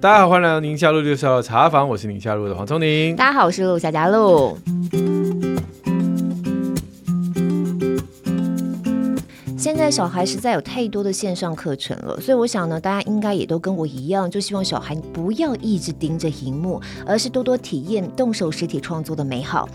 大家好，欢迎来到宁夏路六十号茶坊，我是宁夏路的黄聪宁。大家好，我是陆小佳璐。现在小孩实在有太多的线上课程了，所以我想呢，大家应该也都跟我一样，就希望小孩不要一直盯着荧幕，而是多多体验动手实体创作的美好。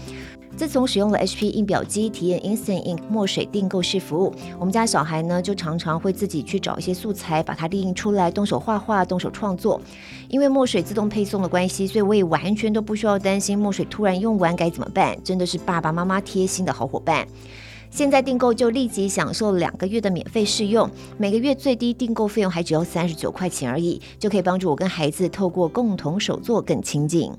自从使用了 HP 印表机体验 Instant Ink 墨水订购式服务，我们家小孩呢就常常会自己去找一些素材，把它列印出来，动手画画，动手创作。因为墨水自动配送的关系，所以我也完全都不需要担心墨水突然用完该怎么办，真的是爸爸妈妈贴心的好伙伴。现在订购就立即享受两个月的免费试用，每个月最低订购费用还只要三十九块钱而已，就可以帮助我跟孩子透过共同手作更亲近。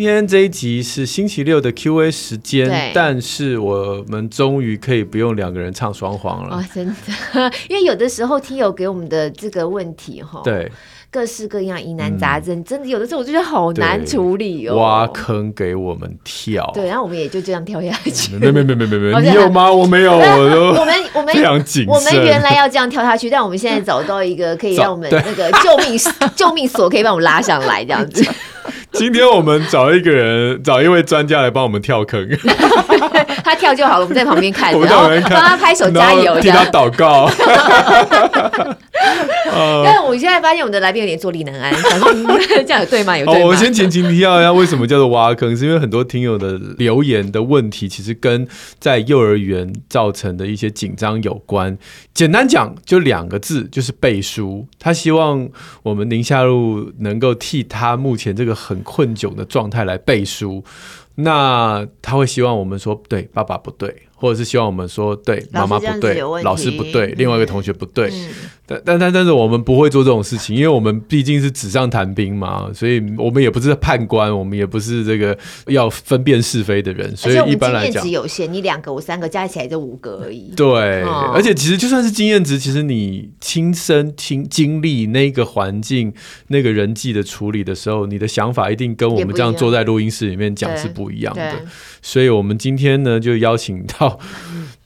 天这一集是星期六的 Q&A 时间，但是我们终于可以不用两个人唱双簧了。哦，真的，因为有的时候听友给我们的这个问题，哈，对，各式各样疑难杂症，嗯，真的有的时候我就觉得好难处理哦。挖坑给我们跳，对，然后我们也就这样跳下去。没没没没没没，你有吗？我没有，我都我们我们非常谨慎。我们原来要这样跳下去，但我们现在找到一个可以让我们 那个救命救命索，可以把我们拉上来，这样子。今天我们找一个人，找一位专家来帮我们跳坑。他跳就好了，我们在旁边看，然后帮他拍手加油，替他祷告。但我现在发现我们的来宾有点坐立难安，这样有对吗？有对吗？哦，我先前情提要一下，为什么叫做挖坑？是因为很多听友的留言的问题，其实跟在幼儿园造成的一些紧张有关。简单讲，就两个字，就是背书。他希望我们宁夏路能够替他目前这个很困窘的状态来背书。那他会希望我们说，对，爸爸不对。或者是希望我们说对，妈妈不对，老师不对，另外一个同学不对，嗯、但但但但是我们不会做这种事情，因为我们毕竟是纸上谈兵嘛，所以我们也不是判官，我们也不是这个要分辨是非的人，所以一般来讲，经验值有限，你两个我三个加起来就五个而已。对、哦，而且其实就算是经验值，其实你亲身亲经历那个环境、那个人际的处理的时候，你的想法一定跟我们这样坐在录音室里面讲是不一样的。所以我们今天呢，就邀请到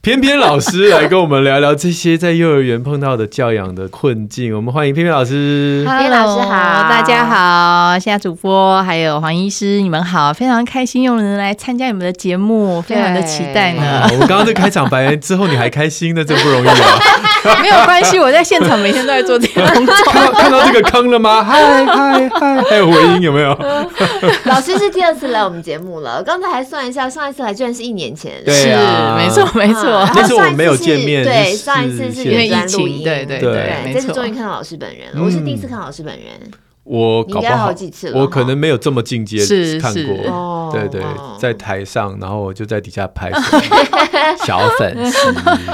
翩翩老师来跟我们聊聊这些在幼儿园碰到的教养的困境。我们欢迎偏偏老师。老师好，大家好，现在主播还有黄医师，你们好，非常开心有人来参加你们的节目，非常的期待呢。我们刚刚这开场白之后，你还开心，那真不容易啊。没有关系，我在现场每天都在做这个工作。看到看到这个坑了吗？嗨嗨嗨，还有回音有没有？老师是第二次来我们节目了，刚才还算一下，上一次来居然是一年前。对没错没错。那时候我们没有见面，对，上一次是因为疫情，对对对，对，这次终于看到老师本人了。我是第一次看老师本人。我搞不好几次了，我可能没有这么进阶看过，对对，在台上，然后我就在底下拍 小粉丝。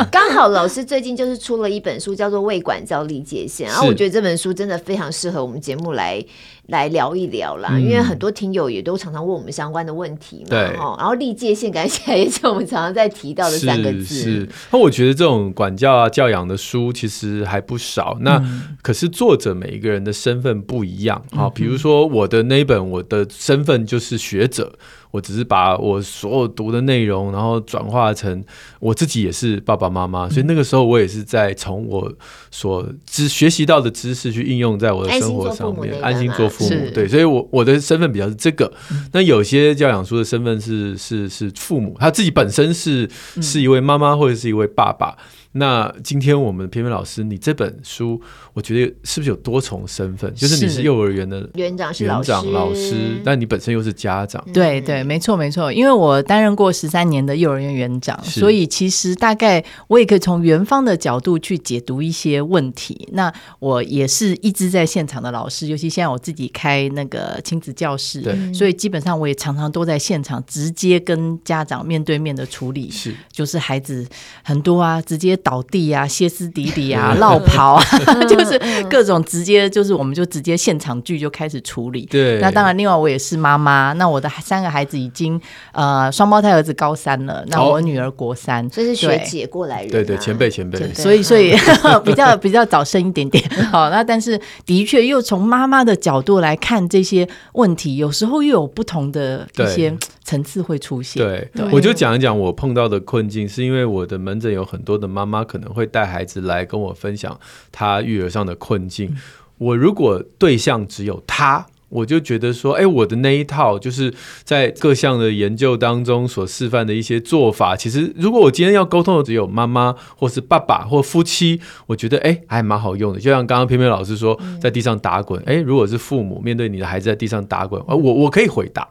刚好老师最近就是出了一本书，叫做《为管教立界线》，然后我觉得这本书真的非常适合我们节目来。来聊一聊啦，因为很多听友也都常常问我们相关的问题嘛，对，然后历界限感觉起来也是我们常常在提到的三个字。是，那我觉得这种管教啊、教养的书其实还不少。那、嗯、可是作者每一个人的身份不一样啊，比如说我的那本，我的身份就是学者。我只是把我所有读的内容，然后转化成我自己也是爸爸妈妈，所以那个时候我也是在从我所知学习到的知识去应用在我的生活上面，安心做父母。对，所以我我的身份比较是这个。那有些教养书的身份是是是父母，他自己本身是是一位妈妈或者是一位爸爸。那今天我们翩翩老师，你这本书，我觉得是不是有多重身份？就是你是幼儿园的园长，园长老师，但你本身又是家长。对对，没错没错，因为我担任过十三年的幼儿园园长，所以其实大概我也可以从园方的角度去解读一些问题。那我也是一直在现场的老师，尤其现在我自己开那个亲子教室，对，所以基本上我也常常都在现场直接跟家长面对面的处理，是就是孩子很多啊，直接。倒地啊、歇斯底里啊、落跑啊，就是各种直接就是我们就直接现场剧就开始处理。对，那当然，另外我也是妈妈，那我的三个孩子已经呃双胞胎儿子高三了，那我女儿国三，这是学姐过来人，对对，前辈前辈，所以所以 比较比较早生一点点。好，那但是的确又从妈妈的角度来看这些问题，有时候又有不同的一些层次会出现。对，我就讲一讲我碰到的困境，是因为我的门诊有很多的妈妈可能会带孩子来跟我分享她育儿上的困境。我如果对象只有她。我就觉得说，哎，我的那一套就是在各项的研究当中所示范的一些做法，其实如果我今天要沟通的只有妈妈或是爸爸或夫妻，我觉得哎还蛮好用的。就像刚刚偏偏老师说，在地上打滚，哎，如果是父母面对你的孩子在地上打滚，我我可以回答。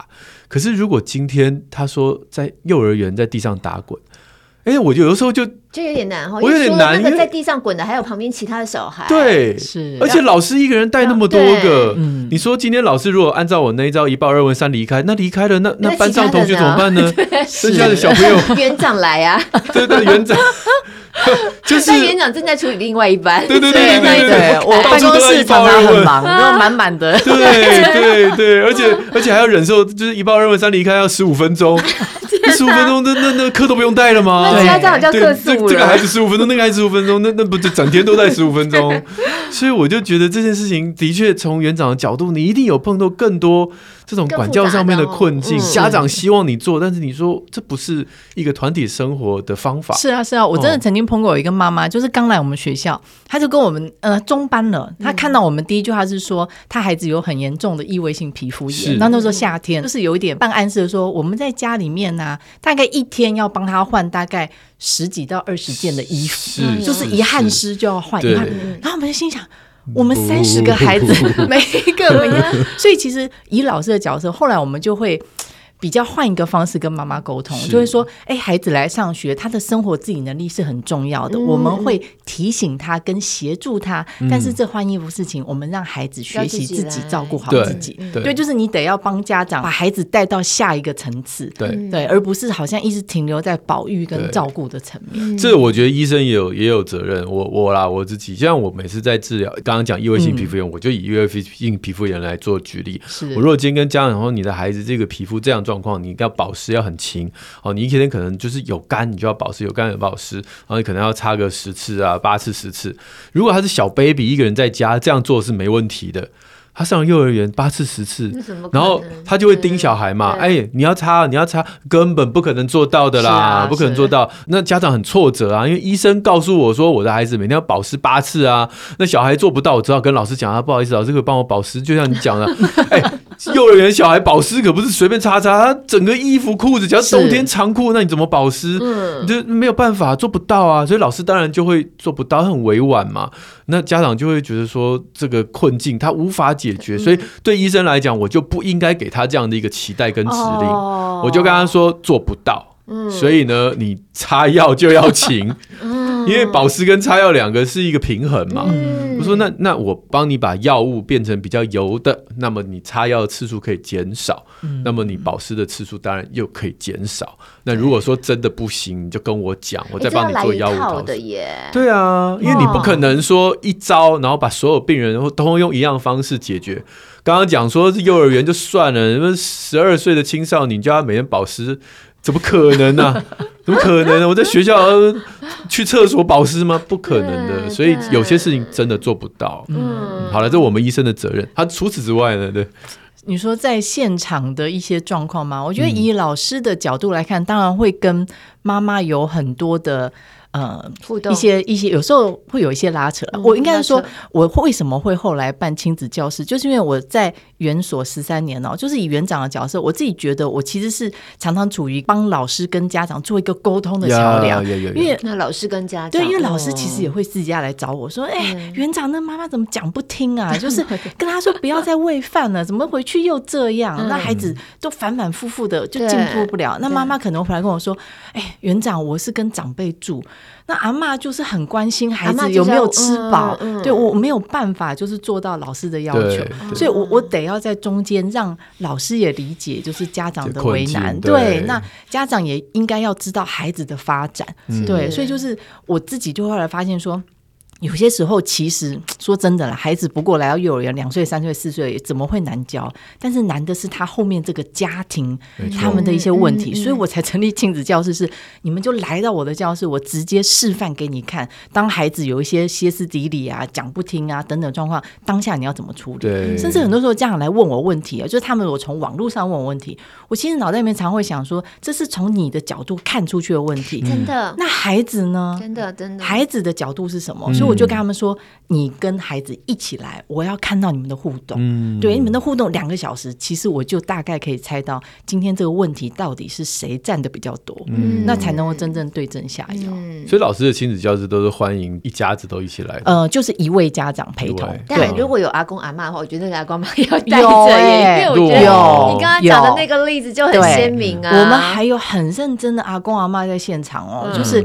可是如果今天他说在幼儿园在地上打滚，哎，我就有的时候就。就有点难哈，我有点难。那个在地上滚的，还有旁边其他的小孩。对，是。而且老师一个人带那么多个，你说今天老师如果按照我那一招一报二问三离开，那离开了，那那班上同学怎么办呢？剩下的小朋友，园长来啊！对对，园长 就是园长正在处理另外一班。对对对对对，我办公室常常很忙，然后满满的。对对对，而且而且还要忍受，就是一报二问三离开要十五分钟。十五 分钟，那那那课都不用带了吗？对，这样叫客诉。这这个孩子十五分钟，那个孩子十五分钟，那那不就整天都在十五分钟？所以我就觉得这件事情的确从园长的角度，你一定有碰到更多。这种管教上面的困境，家长希望你做，但是你说这不是一个团体生活的方法。是啊，是啊，我真的曾经碰过有一个妈妈，就是刚来我们学校，她就跟我们呃中班了，她看到我们第一句话是说，她孩子有很严重的异位性皮肤炎。那那时候夏天，就是有一点半暗示说，我们在家里面呢，大概一天要帮她换大概十几到二十件的衣服，就是一汗湿就要换一换。然后我们就心想。我们三十个孩子，每一个每一个，所以其实以老师的角色，后来我们就会。比较换一个方式跟妈妈沟通，就会说：哎，孩子来上学，他的生活自理能力是很重要的。我们会提醒他跟协助他，但是这换衣服事情，我们让孩子学习自己照顾好自己。对，就是你得要帮家长把孩子带到下一个层次。对对，而不是好像一直停留在保育跟照顾的层面。这我觉得医生也有也有责任。我我啦，我自己，就像我每次在治疗，刚刚讲异位性皮肤炎，我就以异位性皮肤炎来做举例。我如果今天跟家长说，你的孩子这个皮肤这样状况，你要保湿要很勤哦，你一天可能就是有干，你就要保湿，有干有保湿，然后你可能要擦个十次啊，八次十次。如果他是小 baby 一个人在家这样做是没问题的。他上幼儿园八次十次，然后他就会盯小孩嘛。哎，你要擦，你要擦，根本不可能做到的啦，啊、不可能做到。那家长很挫折啊，因为医生告诉我说我的孩子每天要保湿八次啊，那小孩做不到，我只好跟老师讲啊，不好意思，老师可以帮我保湿。就像你讲的，哎，幼儿园小孩保湿可不是随便擦擦，他整个衣服裤子，只要冬天长裤，那你怎么保湿？你就没有办法做不到啊。所以老师当然就会做不到，很委婉嘛。那家长就会觉得说这个困境他无法解决，所以对医生来讲，我就不应该给他这样的一个期待跟指令，我就跟他说做不到，所以呢，你擦药就要勤，因为保湿跟擦药两个是一个平衡嘛。我说那那我帮你把药物变成比较油的，那么你擦药的次数可以减少，那么你保湿的次数当然又可以减少。那如果说真的不行，你就跟我讲，我再帮你做药物调整。对啊，因为你不可能说一招，然后把所有病人然后都用一样方式解决。刚刚讲说是幼儿园就算了，那么十二岁的青少年叫他每天保湿，怎么可能呢、啊？怎么可能呢？我在学校去厕所保湿吗？不可能的。所以有些事情真的做不到。嗯，好了，这是我们医生的责任。他除此之外呢？对。你说在现场的一些状况吗？我觉得以老师的角度来看，当然会跟妈妈有很多的。呃，互动一些一些，有时候会有一些拉扯。嗯、我应该是说，我为什么会后来办亲子教室，就是因为我在园所十三年哦，就是以园长的角色，我自己觉得我其实是常常处于帮老师跟家长做一个沟通的桥梁。因为那老师跟家长，对，因为老师其实也会自家来找我说：“哎、嗯，园长，那妈妈怎么讲不听啊？就是 跟他说不要再喂饭了，怎么回去又这样？嗯、那孩子都反反复复的就进步不了。那妈妈可能回来跟我说：‘哎，园长，我是跟长辈住。’”那阿妈就是很关心孩子有没有吃饱，嗯嗯、对我没有办法就是做到老师的要求，所以我我得要在中间让老师也理解，就是家长的为难。对，对，那家长也应该要知道孩子的发展。嗯、对，所以就是我自己就后来发现说。有些时候，其实说真的啦，孩子不过来到幼儿园，两岁、三岁、四岁，怎么会难教？但是难的是他后面这个家庭他们的一些问题，所以我才成立亲子教室，是你们就来到我的教室，我直接示范给你看。当孩子有一些歇斯底里啊、讲不听啊等等状况，当下你要怎么处理？对，甚至很多时候家长来问我问题啊，就是他们我从网络上问我问题，我其实脑袋里面常会想说，这是从你的角度看出去的问题，真的。那孩子呢？真的真的，孩子的角度是什么？所以。我就跟他们说：“你跟孩子一起来，我要看到你们的互动。嗯，对，你们的互动两个小时，其实我就大概可以猜到今天这个问题到底是谁占的比较多，嗯，那才能够真正对症下药。嗯，所以老师的亲子教室都是欢迎一家子都一起来的。呃，就是一位家长陪同。对，但如果有阿公阿妈的话，我觉得那个阿公阿妈要带着耶，因为我觉得你刚刚讲的那个例子就很鲜明啊。我们还有很认真的阿公阿妈在现场哦，就是。”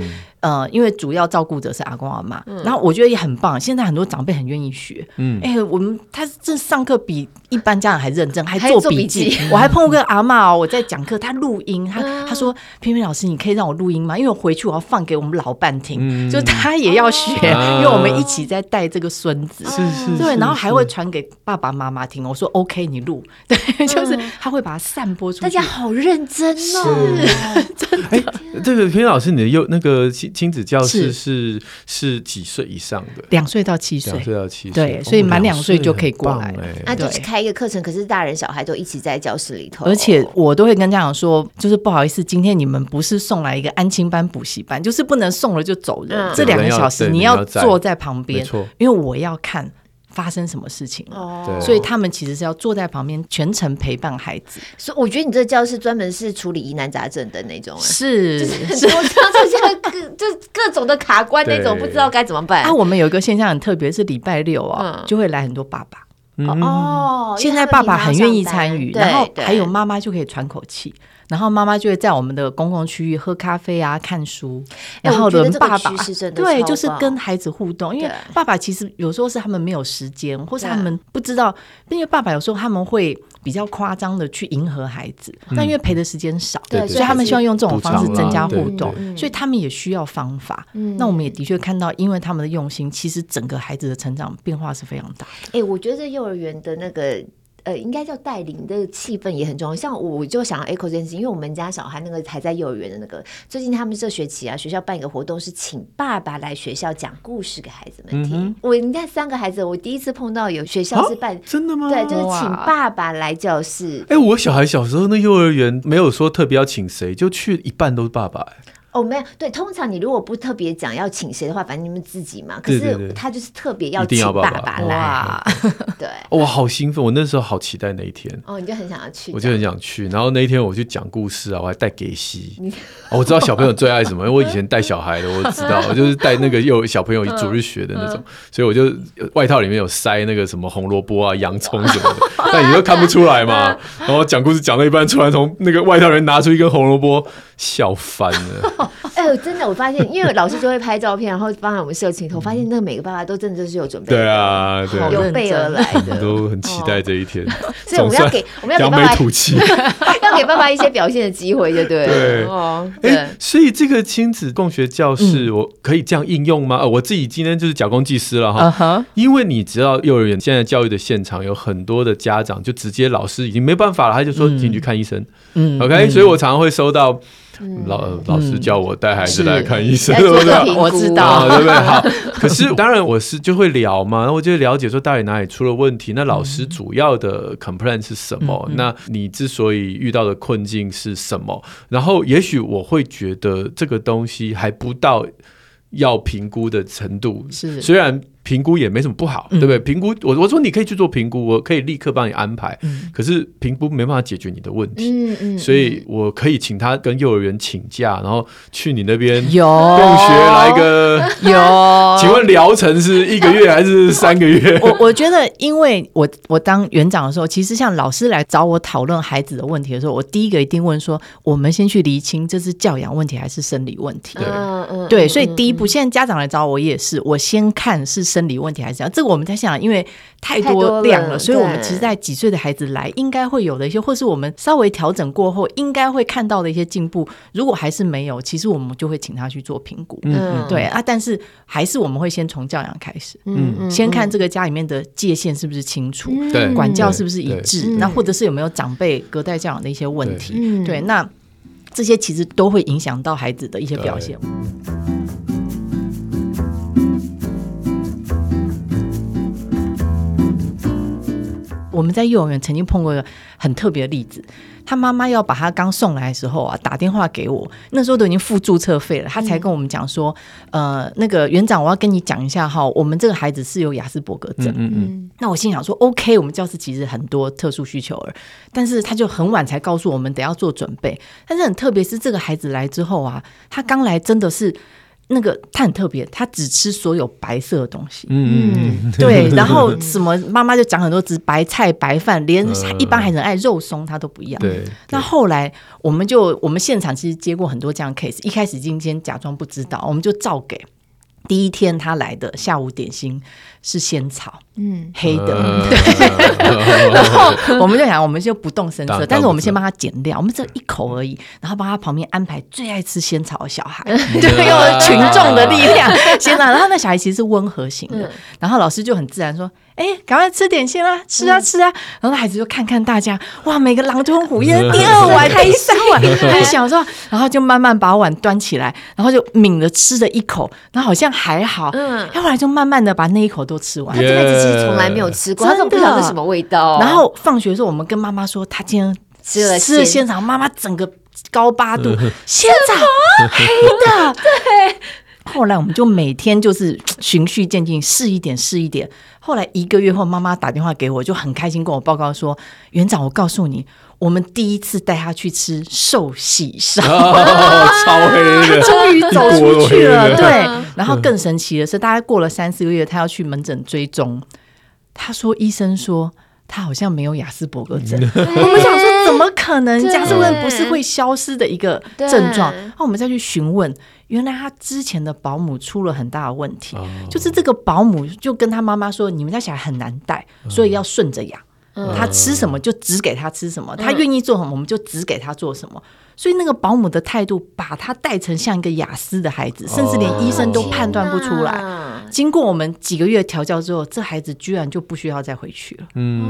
呃，因为主要照顾者是阿公阿妈，嗯、然后我觉得也很棒。现在很多长辈很愿意学，嗯，哎、欸，我们他这上课比一般家长还认真，还做笔记。还我还碰过个阿妈哦，我在讲课，他录音，他、嗯、他说：“萍萍老师，你可以让我录音吗？因为我回去我要放给我们老伴听，嗯、就他也要学，哦、因为我们一起在带这个孙子，是是，对，然后还会传给爸爸妈妈听。我说 OK，你录，对，就是他会把它散播出去。大家好认真哦，是真的。欸、这个萍萍老师，你的幼那个。亲子教室是是几岁以上的？两岁到七岁，两岁到七岁，对，所以满两岁就可以过来。那就是开一个课程，可是大人小孩都一起在教室里头。而且我都会跟家长说，就是不好意思，今天你们不是送来一个安亲班、补习班，就是不能送了就走人。这两个小时你要坐在旁边，因为我要看。发生什么事情了？所以他们其实是要坐在旁边全程陪伴孩子。所以我觉得你这个教室专门是处理疑难杂症的那种，是，就是我常常现在各就各种的卡关那种，不知道该怎么办。啊，我们有一个现象很特别，是礼拜六啊，就会来很多爸爸。哦，现在爸爸很愿意参与，然后还有妈妈就可以喘口气。然后妈妈就会在我们的公共区域喝咖啡啊、看书，然后轮爸爸，对，就是跟孩子互动。因为爸爸其实有时候是他们没有时间，或是他们不知道，因为爸爸有时候他们会比较夸张的去迎合孩子，但因为陪的时间少，对，所以他们希望用这种方式增加互动，所以他们也需要方法。那我们也的确看到，因为他们的用心，其实整个孩子的成长变化是非常大的。哎，我觉得幼儿园的那个。呃，应该叫带领的气氛也很重要。像我就想要 echo 这件事情，因为我们家小孩那个还在幼儿园的那个，最近他们这学期啊，学校办一个活动，是请爸爸来学校讲故事给孩子们听。嗯、我你看三个孩子，我第一次碰到有学校是办、啊、真的吗？对，就是请爸爸来教室。哎、欸，我小孩小时候那幼儿园没有说特别要请谁，就去一半都是爸爸、欸。哦，没有，对，通常你如果不特别讲要请谁的话，反正你们自己嘛。可是他就是特别要请爸爸来，对。我好兴奋，我那时候好期待那一天。哦，你就很想要去，我就很想去。然后那一天我去讲故事啊，我还带给西。我知道小朋友最爱什么，因为我以前带小孩的，我知道，我 就是带那个有小朋友主日学的那种，所以我就外套里面有塞那个什么红萝卜啊、洋葱什么的，但你都看不出来嘛。然后讲故事讲到一半，突然从那个外套里面拿出一根红萝卜，笑翻了。哎呦，真的，我发现，因为老师就会拍照片，然后放在我们社群里头，发现那个每个爸爸都真的就是有准备，对啊，有备而来的，都很期待这一天。所以我们要给我们要给爸爸吐 气，要给爸爸一些表现的机会，对不对？对。哦，哎，所以这个亲子共学教室，我可以这样应用吗？我自己今天就是假公济私了哈，因为你知道幼儿园现在教育的现场有很多的家长就直接老师已经没办法了，他就说进去看医生，嗯，OK，所以我常常会收到。老老师叫我带孩子来看医生，对不对？我知道，对不对？好，可是当然我是就会聊嘛，那我就了解说到底哪里出了问题，那老师主要的 complaint 是什么？那你之所以遇到的困境是什么？然后也许我会觉得这个东西还不到要评估的程度，是虽然。评估也没什么不好，嗯、对不对？评估我我说你可以去做评估，我可以立刻帮你安排。嗯、可是评估没办法解决你的问题，嗯嗯，所以我可以请他跟幼儿园请假，然后去你那边有共学来个有。请问疗程是一个月还是三个月？我我觉得，因为我我当园长的时候，其实像老师来找我讨论孩子的问题的时候，我第一个一定问说：我们先去厘清这是教养问题还是生理问题？对，嗯、对，所以第一步，现在家长来找我也是，我先看是生理问题还是这样。这个我们在想，因为太多量了，了所以我们其实，在几岁的孩子来，应该会有的一些，或是我们稍微调整过后，应该会看到的一些进步。如果还是没有，其实我们就会请他去做评估。嗯，对啊，但是还是我们会先从教养开始，嗯，先看这个家里面的界限是不是清楚，对，管教是不是一致，那或者是有没有长辈隔代教养的一些问题，对，那这些其实都会影响到孩子的一些表现。我们在幼儿园曾经碰过一个很特别的例子，他妈妈要把他刚送来的时候啊，打电话给我，那时候都已经付注册费了，他才跟我们讲说，嗯、呃，那个园长，我要跟你讲一下哈，我们这个孩子是有亚斯伯格症。嗯嗯。那我心想说，OK，我们教室其实很多特殊需求儿，但是他就很晚才告诉我们得要做准备，但是很特别是这个孩子来之后啊，他刚来真的是。那个他很特别，他只吃所有白色的东西。嗯，对。然后什么妈妈就讲很多只白菜白饭，连一般孩子爱肉松他都不一样。对。那后来我们就我们现场其实接过很多这样的 case，一开始今天假装不知道，我们就照给。第一天他来的下午点心是仙草，嗯，黑的，对。然后我们就想，我们就不动声色，但是我们先帮他减料，我们只有一口而已，然后帮他旁边安排最爱吃仙草的小孩，就用群众的力量先让。然后那小孩其实是温和型的，然后老师就很自然说。哎，赶快吃点心啦！吃啊吃啊！然后孩子就看看大家，哇，每个狼吞虎咽，第二碗、第三碗，还想说，然后就慢慢把碗端起来，然后就抿着吃了一口，然后好像还好，嗯，后来就慢慢的把那一口都吃完。他这辈子其实从来没有吃过，他都不知道是什么味道。然后放学的时候，我们跟妈妈说，他今天吃了吃了仙草，妈妈整个高八度，仙草黑的，对。后来我们就每天就是循序渐进，试一点试一点。后来一个月后，妈妈打电话给我，就很开心跟我报告说：“园长，我告诉你，我们第一次带他去吃寿喜烧，哦、超黑的，终于走出去了。”对。然后更神奇的是，大概过了三四个月，他要去门诊追踪。他说：“医生说他好像没有亚斯伯格症。”我们想说，怎么可能？亚斯伯格不是会消失的一个症状？然后我们再去询问。原来他之前的保姆出了很大的问题，哦、就是这个保姆就跟他妈妈说：“你们家小孩很难带，嗯、所以要顺着养。嗯、他吃什么就只给他吃什么，嗯、他愿意做什么我们就只给他做什么。所以那个保姆的态度把他带成像一个雅思的孩子，甚至连医生都判断不出来。哦、经过我们几个月调教之后，这孩子居然就不需要再回去了。嗯，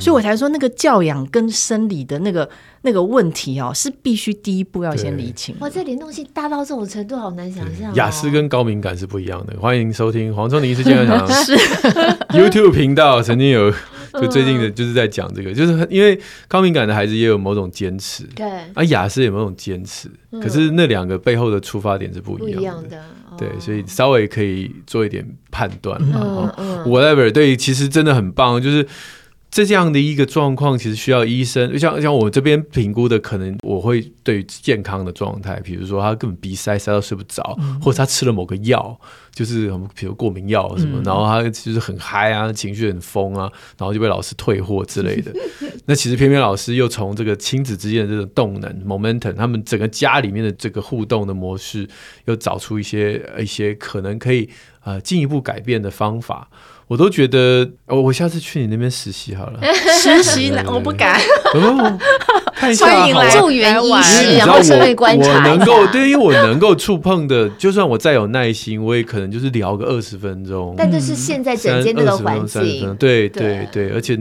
所以我才说那个教养跟生理的那个。那个问题哦，是必须第一步要先理清。哇，这联动性大到这种程度，好难想象。雅思跟高敏感是不一样的。欢迎收听黄忠林医师健康讲堂。是 YouTube 频道曾经有，就最近的就是在讲这个，就是因为高敏感的孩子也有某种坚持，对，而雅思也有某种坚持，可是那两个背后的出发点是不一样的。对，所以稍微可以做一点判断。嗯嗯，whatever，对，其实真的很棒，就是。这样的一个状况，其实需要医生，像像我这边评估的，可能我会对于健康的状态，比如说他根本鼻塞塞到睡不着，嗯、或者他吃了某个药，就是什么，比如过敏药什么，嗯、然后他就是很嗨啊，情绪很疯啊，然后就被老师退货之类的。那其实偏偏老师又从这个亲子之间的这种动能 momentum，他们整个家里面的这个互动的模式，又找出一些一些可能可以呃进一步改变的方法。我都觉得，我我下次去你那边实习好了。实习呢？我不敢。欢迎来助援医师，然后顺便观察。我能够对，因为我能够触碰的，就算我再有耐心，我也可能就是聊个二十分钟。但这是现在整间那个环境，对对对，而且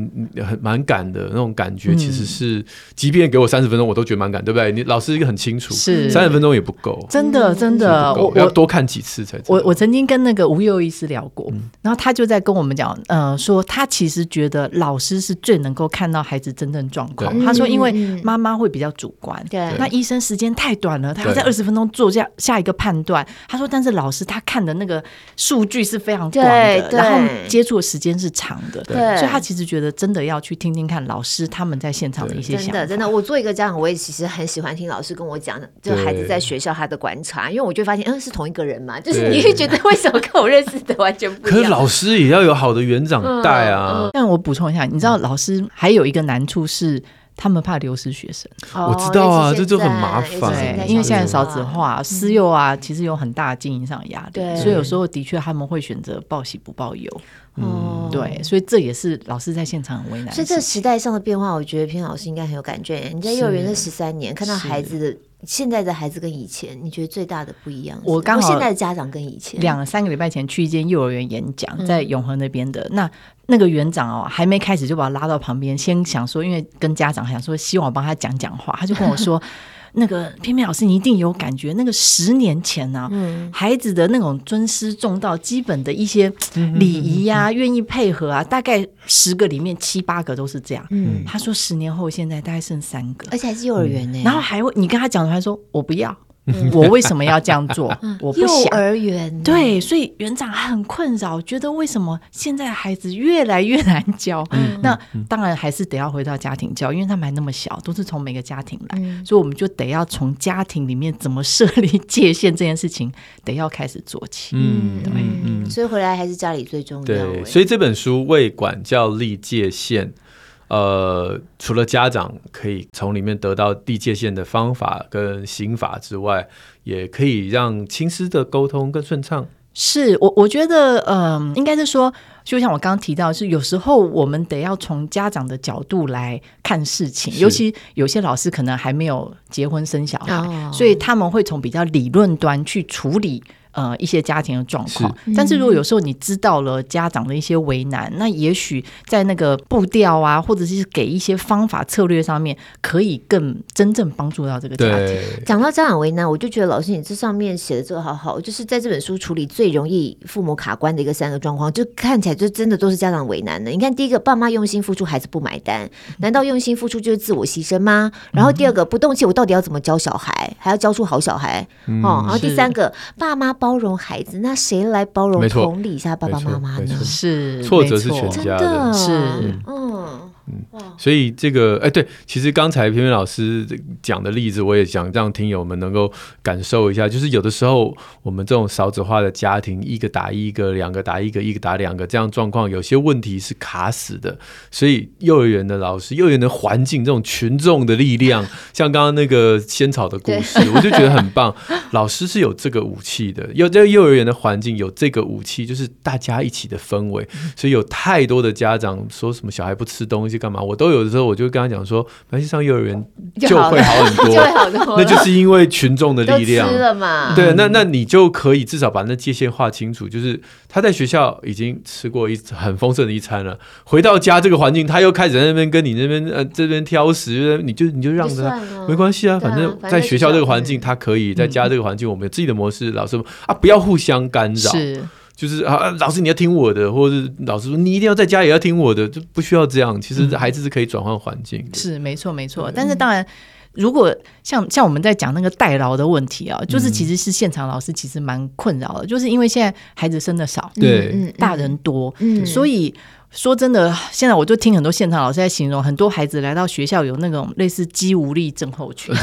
很蛮赶的那种感觉，其实是，即便给我三十分钟，我都觉得蛮赶，对不对？你老师一个很清楚，是三十分钟也不够，真的真的，我要多看几次才。我我曾经跟那个吴佑医师聊过，然后他就在跟我。我们讲，呃，说他其实觉得老师是最能够看到孩子真正状况。他说，因为妈妈妈会比较主观。对，那医生时间太短了，他要在二十分钟做下下一个判断。他说，但是老师他看的那个数据是非常广的，然后接触的时间是长的，对，所以他其实觉得真的要去听听看老师他们在现场的一些想法。真的，真的，我做一个家长，我也其实很喜欢听老师跟我讲，就孩子在学校他的观察，因为我就发现，嗯，是同一个人嘛，就是你会觉得为什么跟我认识的完全不一样？可是老师也要有好的园长带啊。但我补充一下，你知道老师还有一个难处是。他们怕流失学生，我知道啊，这就很麻烦。对，因为现在少子化，私幼啊，其实有很大的经营上的压力，所以有时候的确他们会选择报喜不报忧。嗯，对，所以这也是老师在现场很为难。所以这时代上的变化，我觉得平老师应该很有感觉。你在幼儿园这十三年，看到孩子的现在的孩子跟以前，你觉得最大的不一样？我刚好现在的家长跟以前两三个礼拜前去一间幼儿园演讲，在永和那边的那。那个园长哦，还没开始就把我拉到旁边，先想说，因为跟家长想说，希望我帮他讲讲话，他就跟我说，那个翩翩老师，你一定有感觉，那个十年前呢、啊，嗯、孩子的那种尊师重道，基本的一些礼仪呀，愿意配合啊，大概十个里面七八个都是这样。嗯，他说十年后现在大概剩三个，而且还是幼儿园呢、嗯。然后还会，你跟他讲的话说，我不要。我为什么要这样做？我不想。幼儿园对，所以园长很困扰，觉得为什么现在孩子越来越难教？嗯、那当然还是得要回到家庭教，因为他们还那么小，都是从每个家庭来，嗯、所以我们就得要从家庭里面怎么设立界限这件事情，得要开始做起。嗯，对，嗯、所以回来还是家里最重要。对，所以这本书为管教立界限。呃，除了家长可以从里面得到地界限的方法跟刑法之外，也可以让亲师的沟通更顺畅。是我，我觉得，嗯、呃，应该是说，就像我刚刚提到，是有时候我们得要从家长的角度来看事情，尤其有些老师可能还没有结婚生小孩，哦、所以他们会从比较理论端去处理。呃，一些家庭的状况，是但是如果有时候你知道了家长的一些为难，嗯、那也许在那个步调啊，或者是给一些方法策略上面，可以更真正帮助到这个家庭。讲到家长为难，我就觉得老师你这上面写的这个好好，就是在这本书处理最容易父母卡关的一个三个状况，就看起来就真的都是家长为难的。你看，第一个，爸妈用心付出，孩子不买单，难道用心付出就是自我牺牲吗？然后第二个，不动气，我到底要怎么教小孩，还要教出好小孩？嗯、哦，然后第三个，爸妈包容孩子，那谁来包容同理一下爸爸妈妈呢？是错责是全家的，是嗯。嗯，所以这个哎，对，其实刚才偏偏老师讲的例子，我也想让听友们能够感受一下，就是有的时候我们这种少子化的家庭，一个打一个，两个打一个，一个打两个，这样状况，有些问题是卡死的。所以幼儿园的老师、幼儿园的环境，这种群众的力量，像刚刚那个仙草的故事，我就觉得很棒。老师是有这个武器的，有这个幼儿园的环境有这个武器，就是大家一起的氛围。所以有太多的家长说什么小孩不吃东西。干嘛？我都有的时候，我就跟他讲说，反正上幼儿园就会好很多，就会好多。那就是因为群众的力量。吃了嘛？对，那那你就可以至少把那界限划清楚。就是他在学校已经吃过一很丰盛的一餐了，回到家这个环境，他又开始在那边跟你那边呃这边挑食，你就你就让着他，没关系啊，反正在学校这个环境他可以，在家这个环境我们有自己的模式。老师啊，不要互相干扰。是。就是啊，老师你要听我的，或者是老师说你一定要在家也要听我的，就不需要这样。其实孩子是可以转换环境的。是没错没错。但是当然，如果像像我们在讲那个代劳的问题啊，就是其实是现场老师其实蛮困扰的，就是因为现在孩子生的少，对，大人多，嗯，所以说真的，现在我就听很多现场老师在形容，很多孩子来到学校有那种类似肌无力症候群。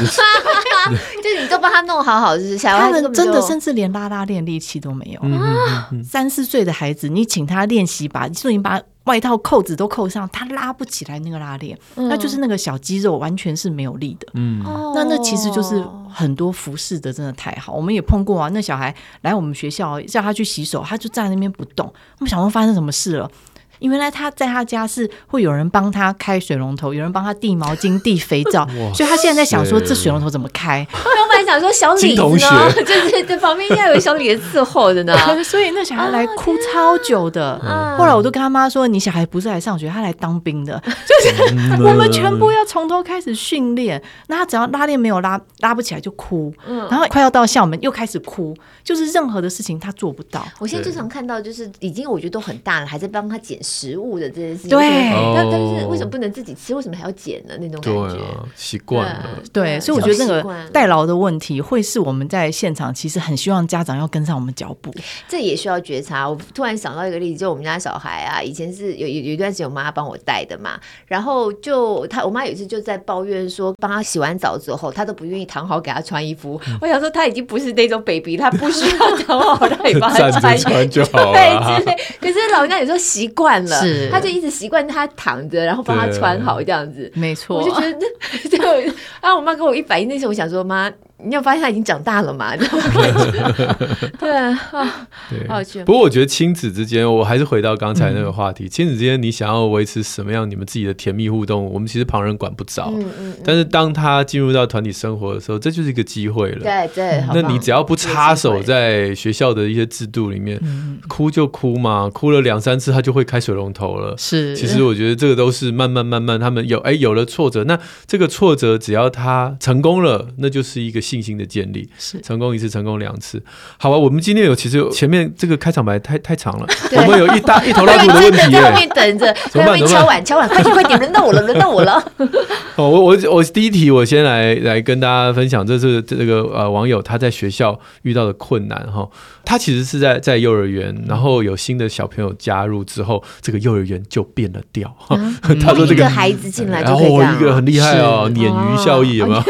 就是 你都帮他弄好好，就是他们真的甚至连拉拉链力气都没有啊！三四岁的孩子，你请他练习把，就你把外套扣子都扣上，他拉不起来那个拉链，嗯、那就是那个小肌肉完全是没有力的。嗯，那那其实就是很多服侍的真的太好，我们也碰过啊。那小孩来我们学校叫他去洗手，他就站在那边不动。我们想说发生什么事了？因为原来他在他家是会有人帮他开水龙头，有人帮他递毛巾、递肥皂，所以他现在在想说这水龙头怎么开？我本来想说小李子呢，就是这旁边应该有小李子伺候的呢。所以那小孩来哭超久的。后来我都跟他妈说：“你小孩不是来上学，他来当兵的。”就是我们全部要从头开始训练。那他只要拉链没有拉拉不起来就哭，然后快要到校门又开始哭，就是任何的事情他做不到。我现在最常看到就是已经我觉得都很大了，还在帮他捡食物的这件事情。对，但但是为什么不能自己吃？为什么还要捡呢？那种感觉习惯了。对，所以我觉得那个代劳的问题会是我们在现场其实很希望家长要跟上我们脚步。这也需要觉察。我突然想到一个例子，就我们家小孩啊，以前是有有有一段时间我妈帮我带的嘛，然后就他我妈有一次就在抱怨说，帮他洗完澡之后，他都不愿意躺好给他穿衣服。嗯、我想说他已经不是那种 baby，他不需要躺好让你帮他 穿，穿就好了。对，之类。可是老人家有时候习惯了，是他就一直习惯他躺着，然后帮他穿好这样子。没错，我就觉得这 就啊，我妈跟我一反应，那时候我想说妈。你有发现他已经长大了嘛？对啊，好对不过我觉得亲子之间，我还是回到刚才那个话题。亲、嗯、子之间，你想要维持什么样你们自己的甜蜜互动，我们其实旁人管不着。嗯嗯、但是当他进入到团体生活的时候，这就是一个机会了。对对。那你只要不插手在学校的一些制度里面，哭就哭嘛，哭了两三次他就会开水龙头了。是。其实我觉得这个都是慢慢慢慢，他们有哎有了挫折，那这个挫折只要他成功了，那就是一个。信心的建立是成功一次，成功两次，好吧？我们今天有其实前面这个开场白太太长了，我们有一大 一头拉苦的问题在后面等着，在后面敲碗敲碗，快点快点，轮到我了，轮到我了。哦，我我我第一题，我先来来跟大家分享，这是这个呃网友他在学校遇到的困难哈。他其实是在在幼儿园，然后有新的小朋友加入之后，这个幼儿园就变了调。他说这个孩子进来，然后一个很厉害哦，鲶鱼效应有没有？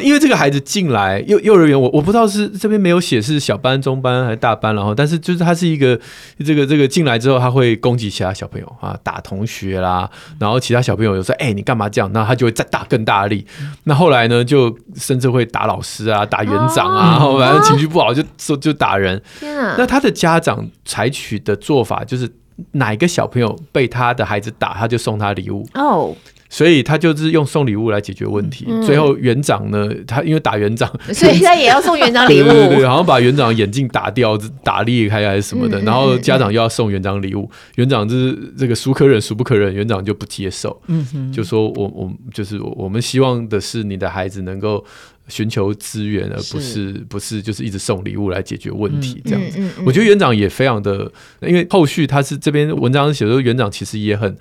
因为这个孩子进来幼幼儿园，我我不知道是这边没有写是小班、中班还是大班，然后但是就是他是一个这个这个进来之后，他会攻击其他小朋友啊，打同学啦，然后其他小朋友有说哎、欸、你干嘛这样，那他就会再打更大力。那后来呢，就甚至会打老师啊，打园长啊，然后反正情绪不好就就就打人。那他的家长采取的做法就是，哪一个小朋友被他的孩子打，他就送他礼物哦。所以他就是用送礼物来解决问题。嗯、最后园长呢，他因为打园长，所以他也要送园长礼物。对对对，好像把园长眼镜打掉、打裂开还是什么的。嗯、然后家长又要送园长礼物，园、嗯、长就是这个孰可忍孰不可忍，园长就不接受。嗯哼，就说我我就是我们希望的是你的孩子能够寻求资源，而不是，是不是就是一直送礼物来解决问题这样子。嗯嗯嗯、我觉得园长也非常的，因为后续他是这边文章写说园长其实也很。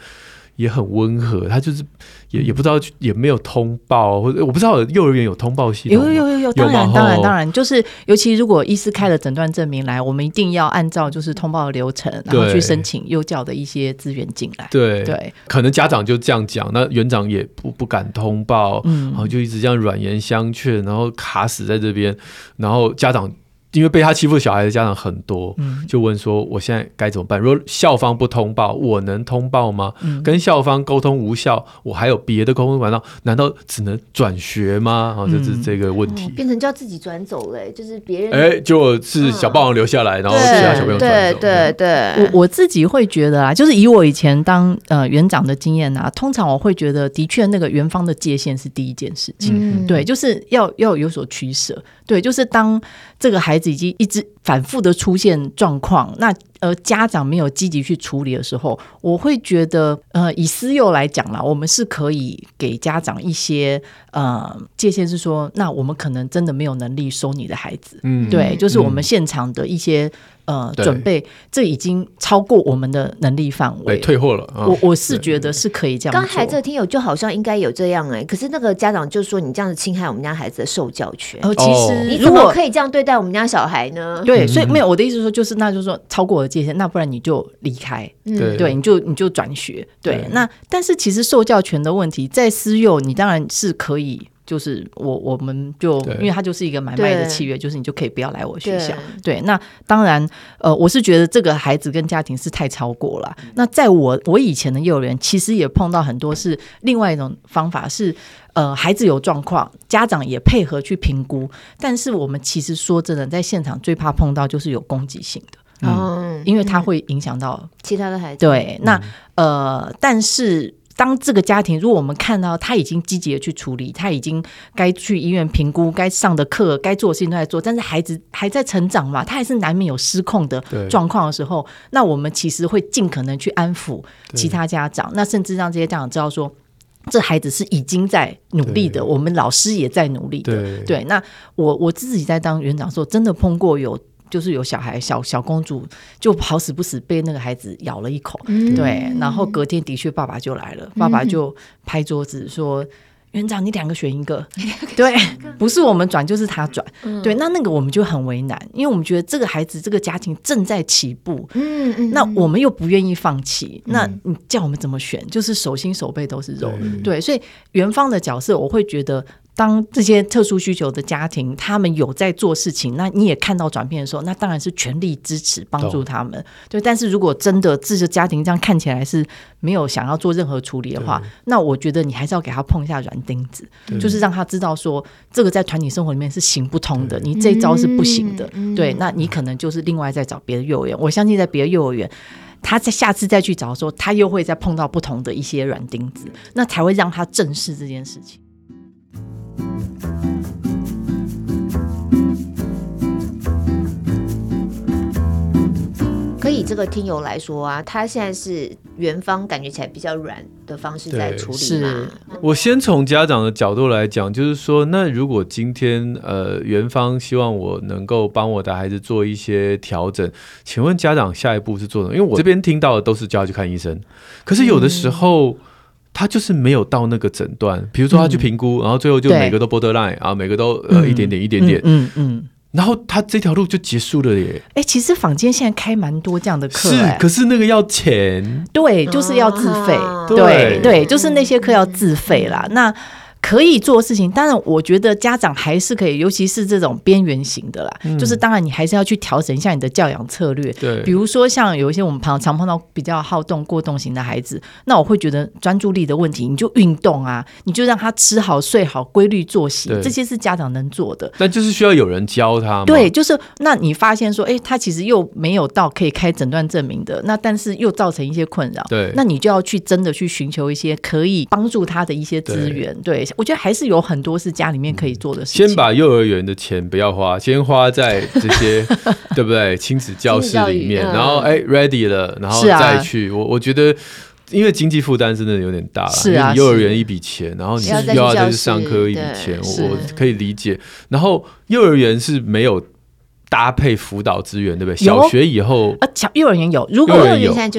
也很温和，他就是也也不知道也没有通报，或者我不知道幼儿园有通报系统。有有有有，当然当然当然，就是尤其如果医师开了诊断证明来，我们一定要按照就是通报的流程，然后去申请幼教的一些资源进来。对对，可能家长就这样讲，那园长也不不敢通报，嗯，然后就一直这样软言相劝，然后卡死在这边，然后家长。因为被他欺负小孩的家长很多，就问说：“我现在该怎么办？如果校方不通报，我能通报吗？跟校方沟通无效，我还有别的沟通管道？难道只能转学吗？啊，这是这个问题，变成叫自己转走了，就是别人哎，就是小霸王留下来，然后其他小朋友转走。对对对，我我自己会觉得啊，就是以我以前当呃园长的经验啊，通常我会觉得，的确那个园方的界限是第一件事情，对，就是要要有所取舍，对，就是当这个孩子。以及一只反复的出现状况，那呃家长没有积极去处理的时候，我会觉得呃以私幼来讲啦，我们是可以给家长一些呃界限，是说那我们可能真的没有能力收你的孩子，嗯，对，就是我们现场的一些。呃，对准备这已经超过我们的能力范围，对退货了。哦、我我是觉得是可以这样。刚才这个听友就好像应该有这样哎、欸，可是那个家长就说你这样子侵害我们家孩子的受教权。哦，其实你怎么可以这样对待我们家小孩呢？对，所以没有我的意思说就是，那就是说超过我的界限，那不然你就离开，嗯、对，你就你就转学。对，对那但是其实受教权的问题在私幼，你当然是可以。就是我，我们就因为它就是一个买卖的契约，就是你就可以不要来我学校。对，对，那当然，呃，我是觉得这个孩子跟家庭是太超过了。嗯、那在我我以前的幼儿园，其实也碰到很多是另外一种方法是，呃，孩子有状况，家长也配合去评估。但是我们其实说真的，在现场最怕碰到就是有攻击性的，嗯，因为它会影响到、嗯、其他的孩子。对，那呃，但是。当这个家庭，如果我们看到他已经积极的去处理，他已经该去医院评估，该上的课，该做的事情都在做，但是孩子还在成长嘛，他还是难免有失控的状况的时候，那我们其实会尽可能去安抚其他家长，那甚至让这些家长知道说，这孩子是已经在努力的，我们老师也在努力的。对，对那我我自己在当园长的时候，真的碰过有。就是有小孩，小小公主就好死不死被那个孩子咬了一口，嗯、对，然后隔天的确爸爸就来了，爸爸就拍桌子说：“园、嗯、长，你 两个选一个，对，不是我们转就是他转，嗯、对，那那个我们就很为难，因为我们觉得这个孩子这个家庭正在起步，嗯嗯，那我们又不愿意放弃，那你叫我们怎么选？就是手心手背都是肉，对，对，所以元芳的角色，我会觉得。当这些特殊需求的家庭，他们有在做事情，那你也看到转变的时候，那当然是全力支持帮助他们。对，但是如果真的这个家庭这样看起来是没有想要做任何处理的话，那我觉得你还是要给他碰一下软钉子，就是让他知道说这个在团体生活里面是行不通的，你这一招是不行的。嗯、对，那你可能就是另外再找别的幼儿园。我相信在别的幼儿园，他在下次再去找的时候，他又会再碰到不同的一些软钉子，那才会让他正视这件事情。可以，这个听友来说啊，他现在是园方感觉起来比较软的方式在处理。是，我先从家长的角度来讲，就是说，那如果今天呃园方希望我能够帮我的孩子做一些调整，请问家长下一步是做什么？因为我这边听到的都是叫他去看医生，可是有的时候。嗯他就是没有到那个诊断，比如说他去评估，嗯、然后最后就每个都 borderline 啊，每个都呃一点点一点点，嗯嗯，嗯嗯然后他这条路就结束了耶。哎、欸，其实坊间现在开蛮多这样的课，是，可是那个要钱，对，就是要自费，啊、对。对，对，就是那些课要自费啦。那可以做事情，当然我觉得家长还是可以，尤其是这种边缘型的啦，嗯、就是当然你还是要去调整一下你的教养策略。对，比如说像有一些我们常常碰到比较好动、过动型的孩子，那我会觉得专注力的问题，你就运动啊，你就让他吃好、睡好、规律作息，这些是家长能做的。但就是需要有人教他。对，就是那你发现说，哎，他其实又没有到可以开诊断证明的，那但是又造成一些困扰。对，那你就要去真的去寻求一些可以帮助他的一些资源。对。对我觉得还是有很多是家里面可以做的事情。先把幼儿园的钱不要花，先花在这些，对不对？亲子教室里面，然后哎，ready 了，然后再去。我我觉得，因为经济负担真的有点大了。是啊，幼儿园一笔钱，然后你又要再去上课一笔钱，我我可以理解。然后幼儿园是没有。搭配辅导资源，对不对？小学以后啊，小幼儿园有。如果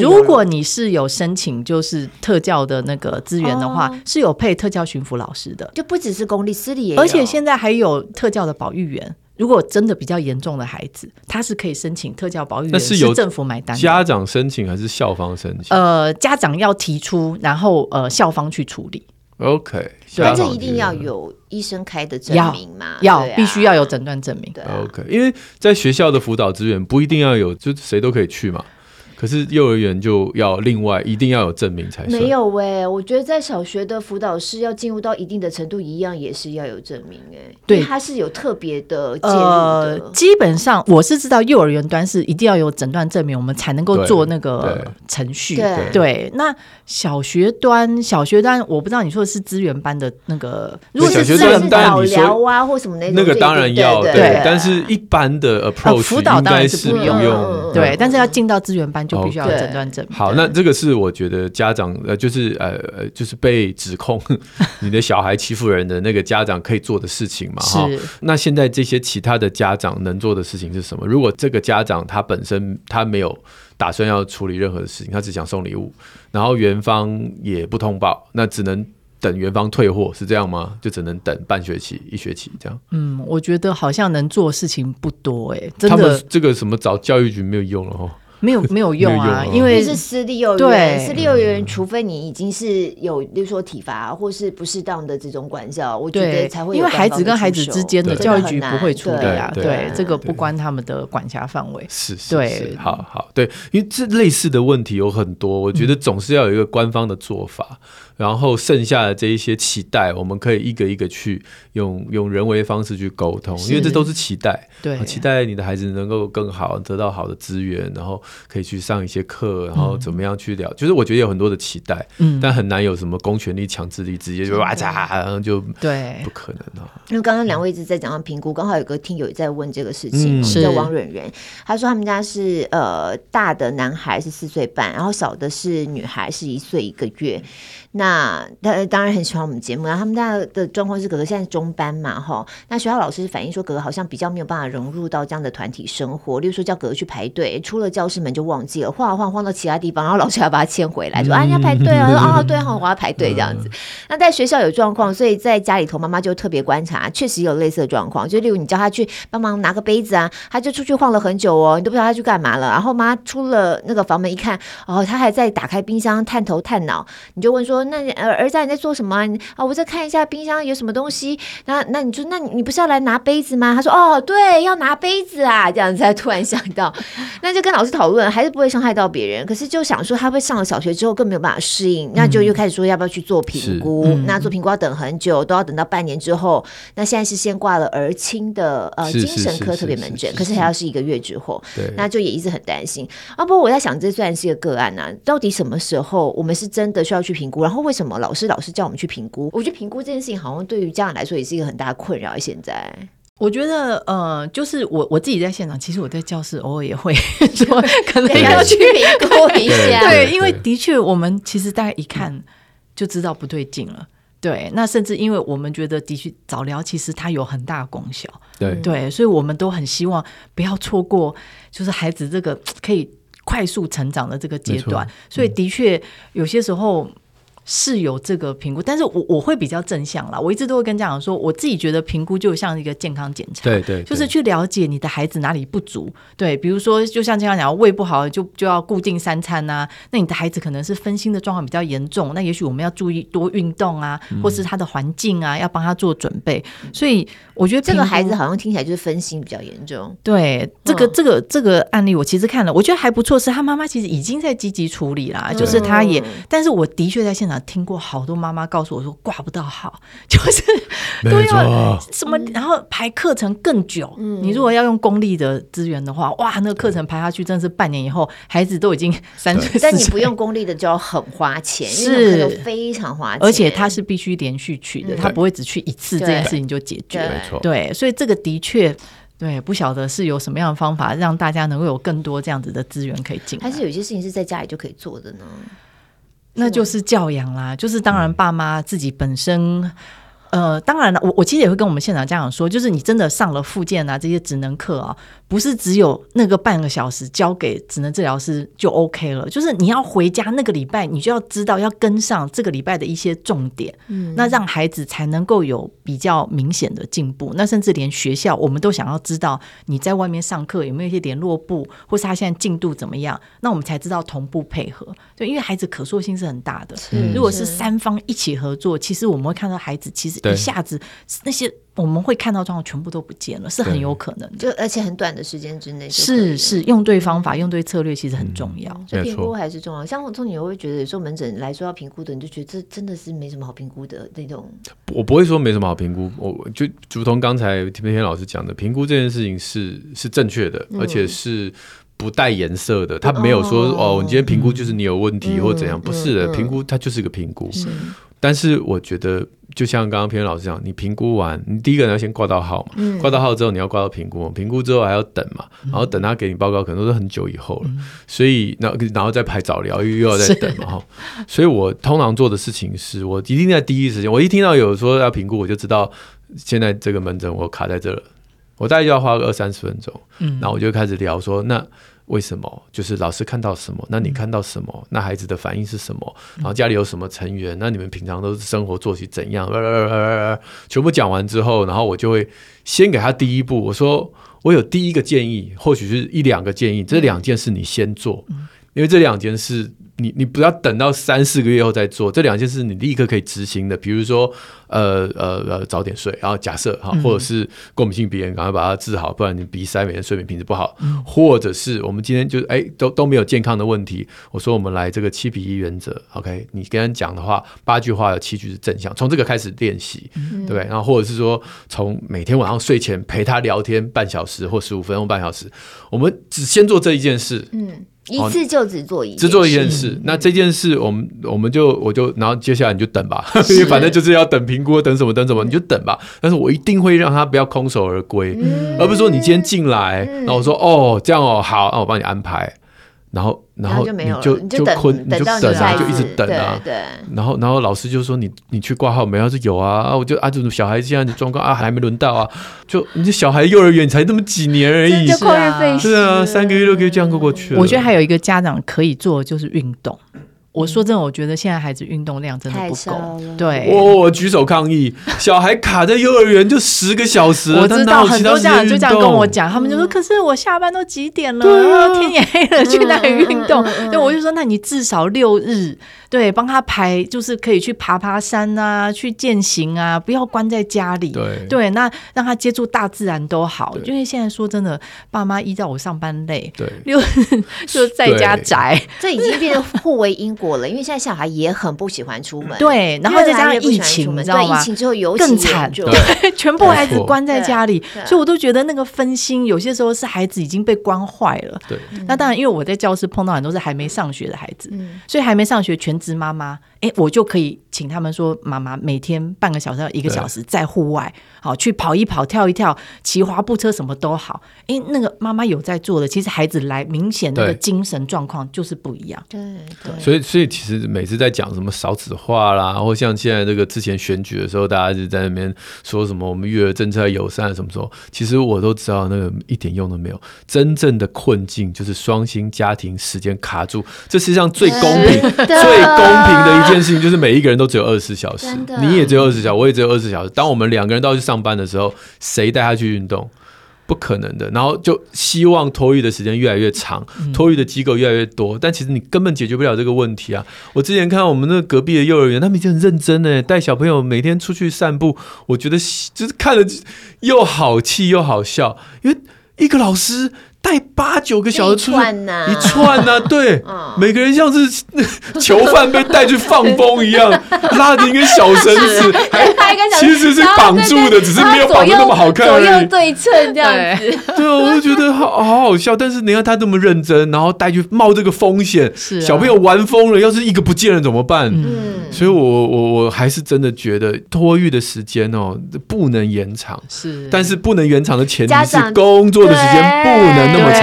如果你是有申请，就是特教的那个资源的话，是有配特教巡抚老师的，就不只是公立，私立也有。而且现在还有特教的保育员。如果真的比较严重的孩子，他是可以申请特教保育员，是由政府买单。家长申请还是校方申请？呃，家长要提出，然后呃，校方去处理。OK，但这一定要有医生开的证明嘛？要，必须要有诊断证明。对，OK，因为在学校的辅导资源不一定要有，就谁都可以去嘛。可是幼儿园就要另外一定要有证明才行。没有哎、欸，我觉得在小学的辅导室要进入到一定的程度，一样也是要有证明哎、欸。对，它是有特别的介入的、呃。基本上我是知道幼儿园端是一定要有诊断证明，我们才能够做那个程序。对，那小学端，小学端我不知道你说的是资源班的那个，如果是资源导疗啊或什么那种，那个当然要对，但是一般的 approach 辅导当然是不用，对，但是要进到资源班。就必须要诊断证明。好，那这个是我觉得家长呃，就是呃呃，就是被指控 你的小孩欺负人的那个家长可以做的事情嘛？哈。那现在这些其他的家长能做的事情是什么？如果这个家长他本身他没有打算要处理任何的事情，他只想送礼物，然后园方也不通报，那只能等元方退货，是这样吗？就只能等半学期、一学期这样？嗯，我觉得好像能做的事情不多哎、欸，真的。他们这个什么找教育局没有用了哈。没有 没有用啊，因为是私立幼儿园，私立幼儿园，除非你已经是有，比如说体罚或是不适当的这种管教，我觉得才会。因为孩子跟孩子之间的教育局不会处理啊，对，这个不关他们的管辖范围。是是，对，好好对，因为这类似的问题有很多，我觉得总是要有一个官方的做法。然后剩下的这一些期待，我们可以一个一个去用用人为方式去沟通，因为这都是期待，对，期待你的孩子能够更好，得到好的资源，然后可以去上一些课，然后怎么样去聊，嗯、就是我觉得有很多的期待，嗯，但很难有什么公权力、强制力，直接就哇嚓，然后就对，不可能啊。因为刚刚两位一直在讲到评估，刚好有个听友在问这个事情，嗯、叫王蕊蕊，他说他们家是呃大的男孩是四岁半，然后小的是女孩是一岁一个月。那他当然很喜欢我们节目，然后他们家的状况是哥哥现在中班嘛，哈。那学校老师反映说，哥哥好像比较没有办法融入到这样的团体生活，例如说叫哥哥去排队，出了教室门就忘记了，晃啊晃晃到其他地方，然后老师还要把他牵回来，说啊人家排队啊，说啊对，好，我要排队这样子。那在学校有状况，所以在家里头妈妈就特别观察，确实有类似的状况，就例如你叫他去帮忙拿个杯子啊，他就出去晃了很久哦，你都不知道他去干嘛了。然后妈出了那个房门一看，哦，他还在打开冰箱探头探脑，你就问说。那儿儿子你在做什么啊？啊，我在看一下冰箱有什么东西。那那你就，那你不是要来拿杯子吗？他说哦，对，要拿杯子啊。这样子才突然想到，那就跟老师讨论，还是不会伤害到别人。可是就想说，他会上了小学之后更没有办法适应，那就又开始说要不要去做评估。嗯、那做评估要等很久，都要等到半年之后。那现在是先挂了儿青的呃精神科特别门诊，可是还要是一个月之后。那就也一直很担心啊。不过我在想，这虽然是一个个案啊，到底什么时候我们是真的需要去评估？然后为什么老师老是叫我们去评估？我觉得评估这件事情好像对于家长来说也是一个很大的困扰。现在我觉得，呃，就是我我自己在现场，其实我在教室偶尔也会 说，可能要去评估一下。对，因为的确，我们其实大家一看就知道不对劲了。对，那甚至因为我们觉得的确早疗其实它有很大的功效。对对，所以我们都很希望不要错过，就是孩子这个可以快速成长的这个阶段。所以的确有些时候。是有这个评估，但是我我会比较正向啦。我一直都会跟家长说，我自己觉得评估就像一个健康检查，对，对对，就是去了解你的孩子哪里不足。对，比如说，就像经常讲，胃不好就就要固定三餐啊。那你的孩子可能是分心的状况比较严重，那也许我们要注意多运动啊，嗯、或是他的环境啊，要帮他做准备。所以我觉得这个孩子好像听起来就是分心比较严重。对，这个这个这个案例我其实看了，我觉得还不错，是他妈妈其实已经在积极处理啦，就是他也，嗯、但是我的确在现场。听过好多妈妈告诉我说挂不到号，就是都要什么，然后排课程更久。嗯，你如果要用公立的资源的话，哇，那个课程排下去真的是半年以后，孩子都已经三岁。但你不用公立的就要很花钱，是。非常花钱，而且他是必须连续去的，他不会只去一次，这件事情就解决。没错，对，所以这个的确，对，不晓得是有什么样的方法让大家能够有更多这样子的资源可以进，还是有些事情是在家里就可以做的呢？那就是教养啦，就是当然爸妈自己本身。呃，当然了，我我其实也会跟我们现场家长说，就是你真的上了复健啊这些职能课啊，不是只有那个半个小时交给职能治疗师就 OK 了，就是你要回家那个礼拜，你就要知道要跟上这个礼拜的一些重点，嗯，那让孩子才能够有比较明显的进步。那甚至连学校，我们都想要知道你在外面上课有没有一些联络簿，或是他现在进度怎么样，那我们才知道同步配合。对，因为孩子可塑性是很大的，嗯，如果是三方一起合作，其实我们会看到孩子其实。一下子那些我们会看到状况全部都不见了，是很有可能的，就而且很短的时间之内。是是，用对方法，用对策略，其实很重要。所以评估还是重要。像我从你会觉得，有时候门诊来说要评估的，你就觉得这真的是没什么好评估的那种。我不会说没什么好评估，我就如同刚才田天老师讲的，评估这件事情是是正确的，而且是不带颜色的。他没有说哦，你今天评估就是你有问题或怎样，不是的，评估它就是一个评估。但是我觉得。就像刚刚平老师讲，你评估完，你第一个你要先挂到号嘛，嗯、挂到号之后你要挂到评估，评估之后还要等嘛，然后等他给你报告，可能都是很久以后了，嗯、所以然后然后再排早疗又又要再等嘛 哈，所以我通常做的事情是我一定在第一时间，我一听到有说要评估，我就知道现在这个门诊我卡在这了，我大概就要花个二三十分钟，嗯，然后我就开始聊说那。为什么？就是老师看到什么，那你看到什么？嗯、那孩子的反应是什么？然后家里有什么成员？那你们平常都是生活作息怎样？呃呃呃呃、全部讲完之后，然后我就会先给他第一步，我说我有第一个建议，或许是一两个建议，这两件事你先做，嗯、因为这两件事你你不要等到三四个月后再做，这两件事你立刻可以执行的。比如说，呃呃呃，早点睡，然后假设哈，或者是过敏性鼻炎，赶快把它治好，不然你鼻塞，每天睡眠品质不好。嗯、或者是我们今天就哎都都没有健康的问题，我说我们来这个七比一原则，OK？你跟人讲的话，八句话有七句是正向，从这个开始练习，嗯、对不对？然后或者是说，从每天晚上睡前陪他聊天半小时或十五分钟半小时，我们只先做这一件事，嗯。一次就只做一，只做一件事。那这件事，我们我们就我就，然后接下来你就等吧，因为反正就是要等评估，等什么等什么，你就等吧。但是我一定会让他不要空手而归，而不是说你今天进来，然后我说哦这样哦好，那我帮你安排。然后，然后你就就困，你就等啊，就一直等啊。对。然后，然后老师就说你你去挂号没？他说有啊。啊，我就啊，这种小孩现在的状况啊，还没轮到啊。就你这小孩幼儿园才这么几年而已，是啊，是啊，三个月六个月这样过过去了。我觉得还有一个家长可以做的就是运动。我说真的，我觉得现在孩子运动量真的不够。对，我我举手抗议，小孩卡在幼儿园就十个小时，我知道很多家长就这样跟我讲，他们就说：“可是我下班都几点了？天也黑了，去哪里运动？”那，我就说：“那你至少六日。”对，帮他排就是可以去爬爬山啊，去健行啊，不要关在家里。对，对，那让他接触大自然都好。因为现在说真的，爸妈依照我上班累，对，又 就在家宅，这已经变成互为因果了。因为现在小孩也很不喜欢出门，对，然后再加上疫情，你知道吗？疫情之后尤其更惨，对，全部孩子关在家里，所以我都觉得那个分心，有些时候是孩子已经被关坏了。对，那当然，因为我在教室碰到很多是还没上学的孩子，所以还没上学全子妈妈。哎，我就可以请他们说，妈妈每天半个小时到一个小时在户外，好去跑一跑、跳一跳、骑滑步车，什么都好。哎，那个妈妈有在做的，其实孩子来明显那个精神状况就是不一样。对对。所以，所以其实每次在讲什么少子化啦，或像现在这个之前选举的时候，大家就在那边说什么我们育儿政策友善什么时候，其实我都知道那个一点用都没有。真正的困境就是双薪家庭时间卡住，这世界上最公平、最公平的一。这件事情就是每一个人都只有二十四小时，你也只有二十小时，我也只有二十四小时。当我们两个人都要去上班的时候，谁带他去运动？不可能的。然后就希望托育的时间越来越长，托育的机构越来越多，但其实你根本解决不了这个问题啊！我之前看到我们那个隔壁的幼儿园，他们已经很认真呢，带小朋友每天出去散步，我觉得就是看了又好气又好笑，因为一个老师。带八九个小时出去一串呐、啊，对，嗯、每个人像是 囚犯被带去放风一样，拉着一根小绳子，其实是绑住的，只是没有绑的那么好看而已。左右对称这样子，对。啊，我就觉得好好好笑。但是你看他这么认真，然后带去冒这个风险，是、啊、小朋友玩疯了，要是一个不见了怎么办？嗯，所以我我我还是真的觉得托育的时间哦不能延长，是，但是不能延长的前提是工作的时间不能。那么长，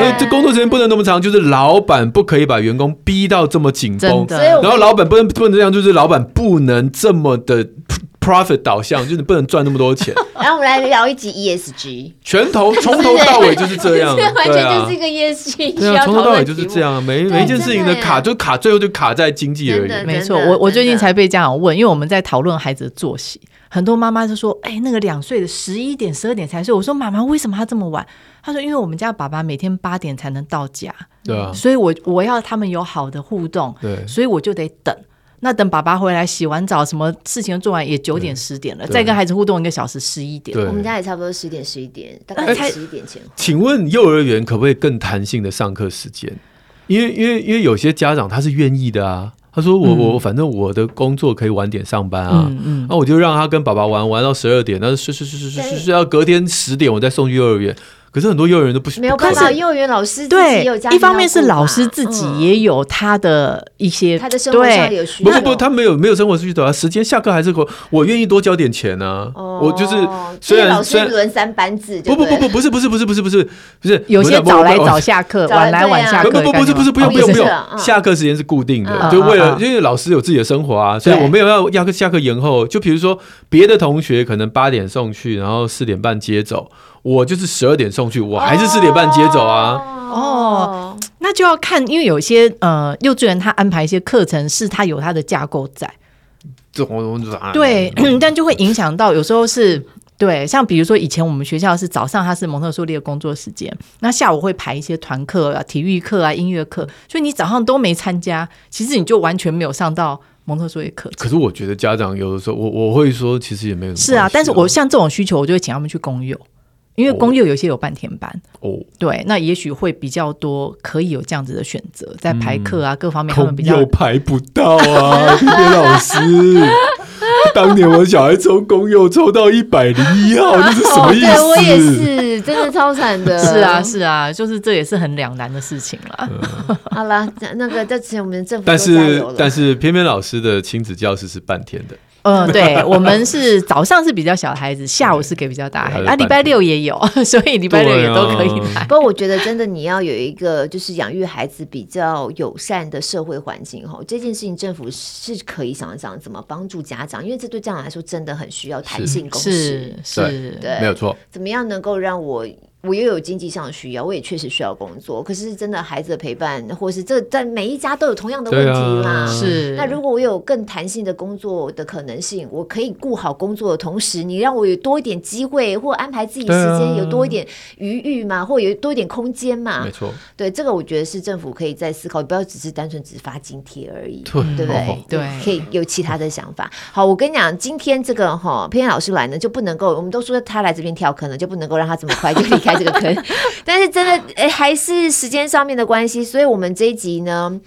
那这工作时间不能那么长，就是老板不可以把员工逼到这么紧绷，然后老板不能不能这样，就是老板不能这么的 profit 导向，就是你不能赚那么多钱。然后我们来聊一集 ESG，全头从头到尾就是这样，完全就是一个 ESG，对啊，从头到尾就是这样，每每一件事情的卡就卡，最后就卡在经济而已。没错，我我最近才被家长问，因为我们在讨论孩子的作息。很多妈妈就说：“哎，那个两岁的十一点、十二点才睡。”我说：“妈妈，为什么他这么晚？”他说：“因为我们家爸爸每天八点才能到家，对啊，所以我我要他们有好的互动，对，所以我就得等。那等爸爸回来洗完澡，什么事情做完也九点十点了，再跟孩子互动一个小时，十一点。我们家也差不多十点十一点，大概十一点前。请问幼儿园可不可以更弹性的上课时间？因为因为因为有些家长他是愿意的啊。”他说我：“我我反正我的工作可以晚点上班啊，那、嗯嗯。啊、我就让他跟爸爸玩玩到十二点，但是睡睡睡睡睡睡睡到隔天十点，我再送去幼儿园。”可是很多幼儿园都不没有办法，幼儿园老师对，一方面是老师自己也有他的一些他的生活上有需要，不不不，他没有没有生活需求啊，时间下课还是我我愿意多交点钱呢，我就是虽然老师轮三班制，不不不不不是不是不是不是不是不是。有些早来早下课，晚来晚下课，不不不是不是不用不用不用，下课时间是固定的，就为了因为老师有自己的生活啊，所以我没有要要下课延后，就比如说别的同学可能八点送去，然后四点半接走。我就是十二点送去，我还是四点半接走啊。哦，那就要看，因为有些呃幼稚园他安排一些课程，是他有他的架构在。这我我对，但就会影响到有时候是。对，像比如说以前我们学校是早上它是蒙特梭利的工作时间，那下午会排一些团课啊、体育课啊、音乐课，所以你早上都没参加，其实你就完全没有上到蒙特梭利课。可是我觉得家长有的时候，我我会说，其实也没有、啊、是啊，但是我像这种需求，我就会请他们去公幼。因为公幼有些有半天班哦，对，那也许会比较多，可以有这样子的选择，在排课啊、嗯、各方面他们比较排不到啊，偏偏老师。当年我小孩抽公幼抽到一百零一号，这是什么意思？哦、对我也是，真的超惨的。是啊，是啊，就是这也是很两难的事情了。嗯、好了，那个这次我们政府但是但是偏偏老师的亲子教室是半天的。嗯，对，我们是早上是比较小孩子，下午是给比较大孩子，啊，礼拜六也有，所以礼拜六也都可以来。不过我觉得真的你要有一个就是养育孩子比较友善的社会环境哈，这件事情政府是可以想想怎么帮助家长，因为这对家长来说真的很需要弹性公式，是，是对，没有错。怎么样能够让我？我又有经济上的需要，我也确实需要工作。可是真的孩子的陪伴，或是这在每一家都有同样的问题嘛？啊、是。那如果我有更弹性的工作的可能性，我可以顾好工作的同时，你让我有多一点机会，或安排自己时间有多一点余裕嘛，或有多一点空间嘛？没错。对，这个我觉得是政府可以在思考，不要只是单纯只发津贴而已，对，对不对？哦、对，可以有其他的想法。好，我跟你讲，今天这个哈，偏偏老师来呢，就不能够，我们都说他来这边跳坑了，就不能够让他这么快就离开这个坑。但是真的，哎、欸，还是时间上面的关系，所以我们这一集呢，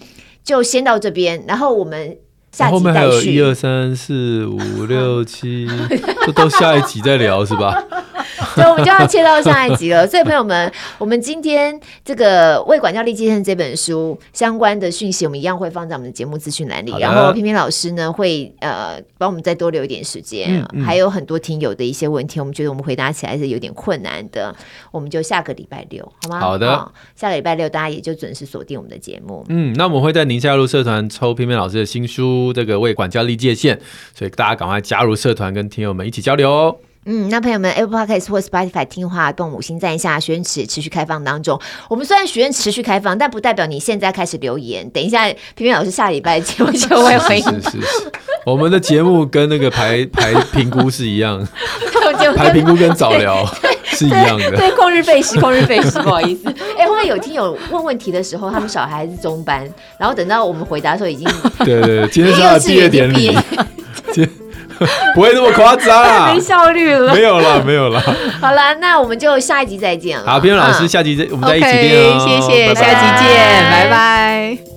就先到这边，然后我们下集后面还有一二三四五六七，都到下一集再聊是吧？所以我们就要切到下一集了。所以朋友们，我们今天这个《为管教立界线》这本书相关的讯息，我们一样会放在我们的节目资讯栏里。然后偏偏老师呢会呃帮我们再多留一点时间，嗯嗯，还有很多听友的一些问题，我们觉得我们回答起来是有点困难的，我们就下个礼拜六好吗？好的，哦，下个礼拜六大家也就准时锁定我们的节目。嗯，那我们会在宁夏路社团抽偏偏老师的新书《这个为管教立界线》，所以大家赶快加入社团，跟听友们一起交流哦。嗯，那朋友们，Apple Podcast 或 Spotify 听话，动五星赞一下。许愿池持续开放当中，我们虽然许愿持续开放，但不代表你现在开始留言。等一下，平平老师下礼拜节目就会回应。是是是，我们的节目跟那个排排评估是一样，排评估跟早聊 是一样的。对，旷日费时，旷日费时，不好意思。哎、欸，会不会有听友问问题的时候，他们小孩是中班，然后等到我们回答的时候，已经对，对对，今天是他的毕业典礼。不会那么夸张啊！没效率了，没有了，没有了。好了，那我们就下一集再见了。好，偏偏老师，下集再、嗯、我们再一起谢谢，下集见，拜拜。